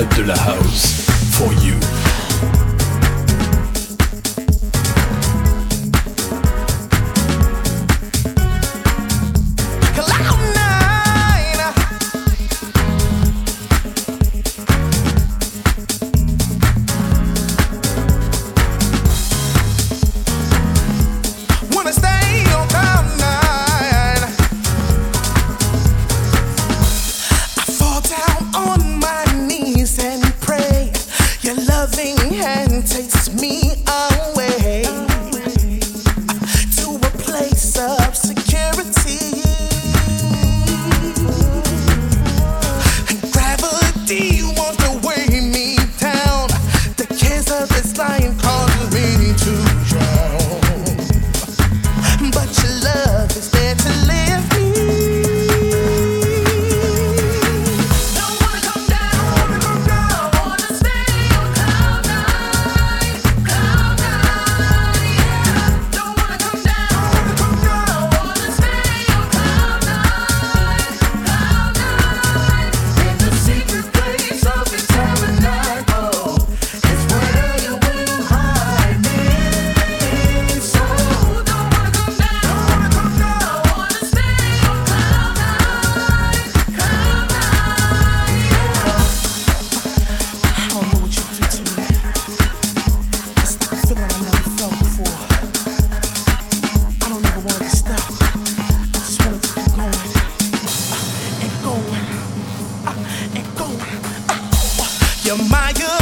traite de la house. For you. admire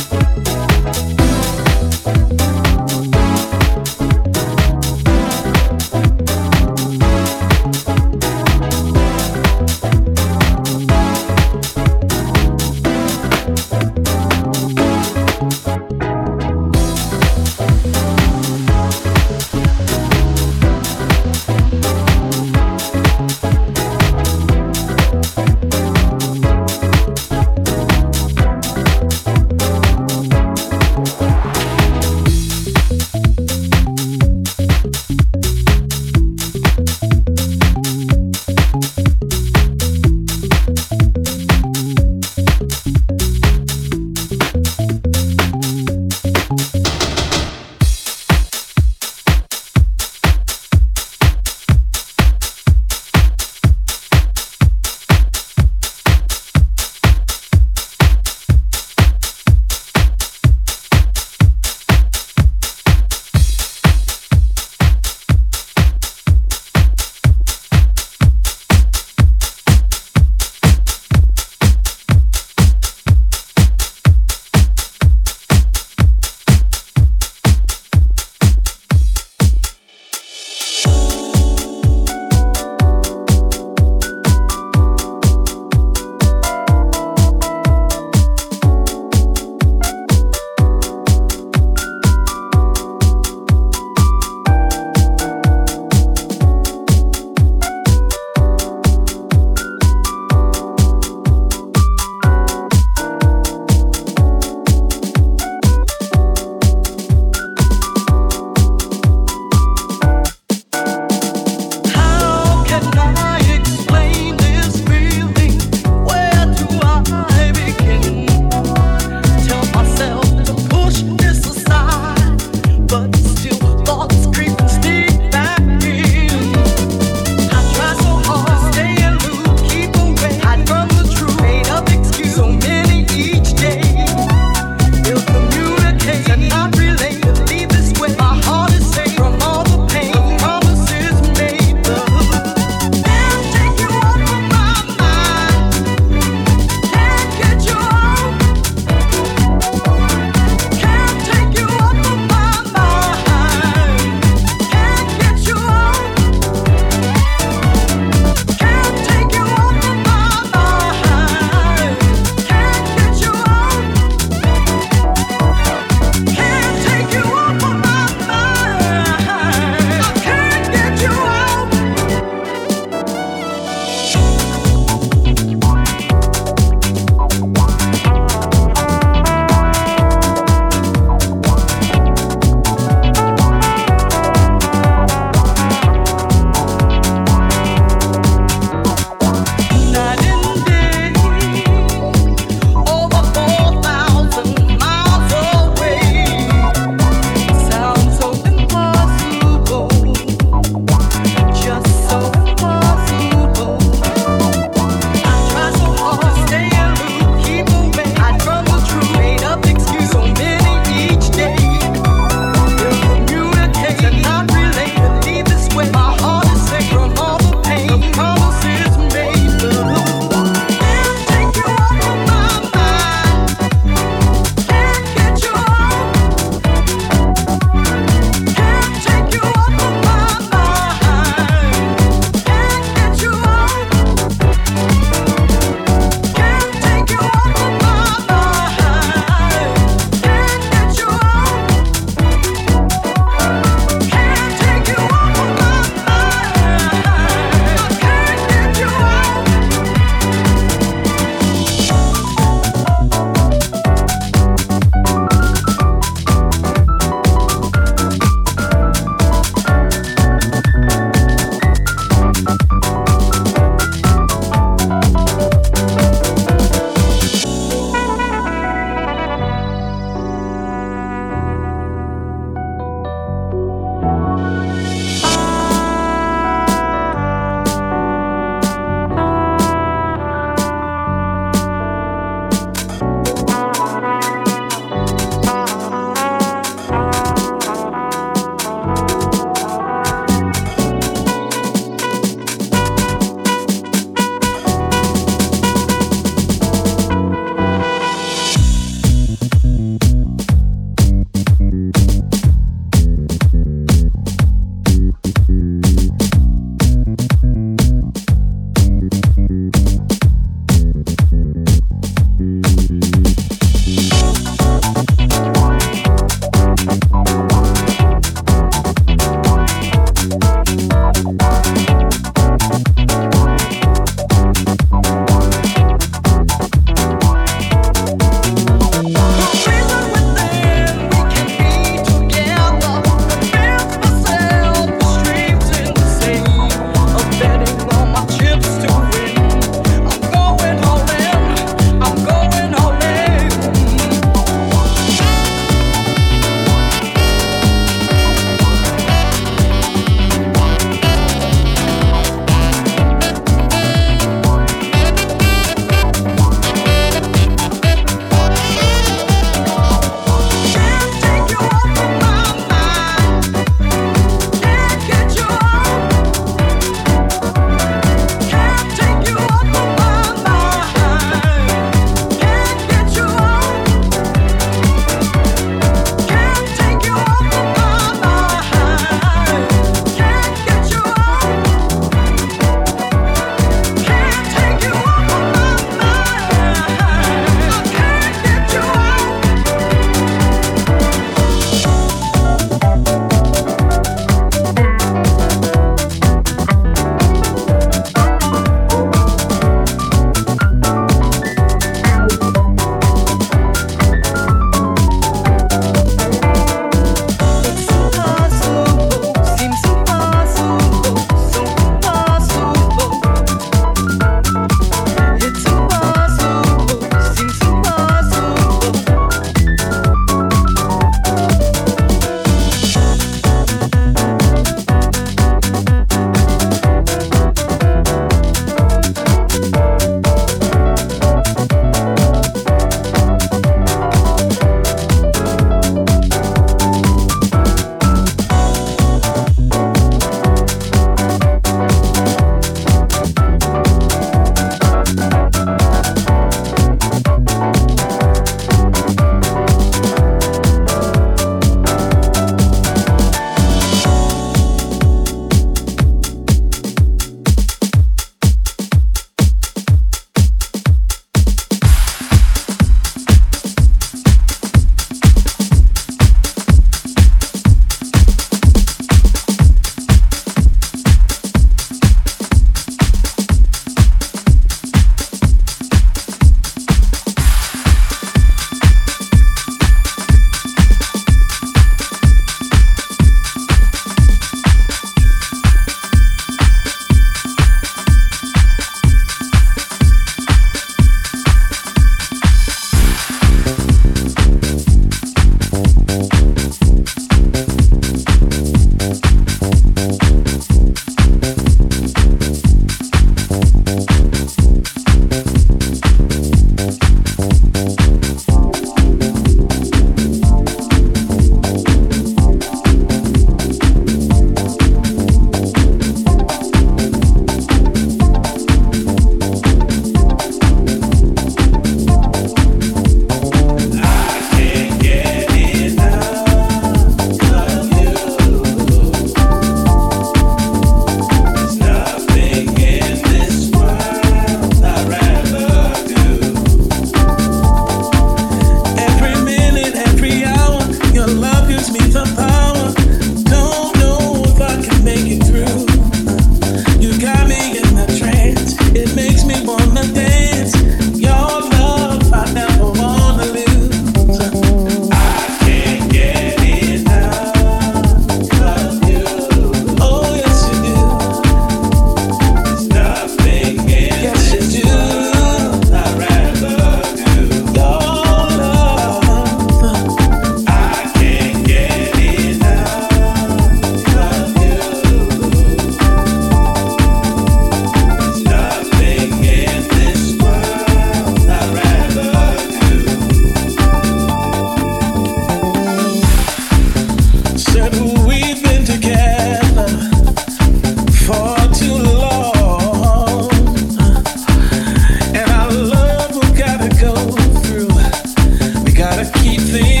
gotta keep things.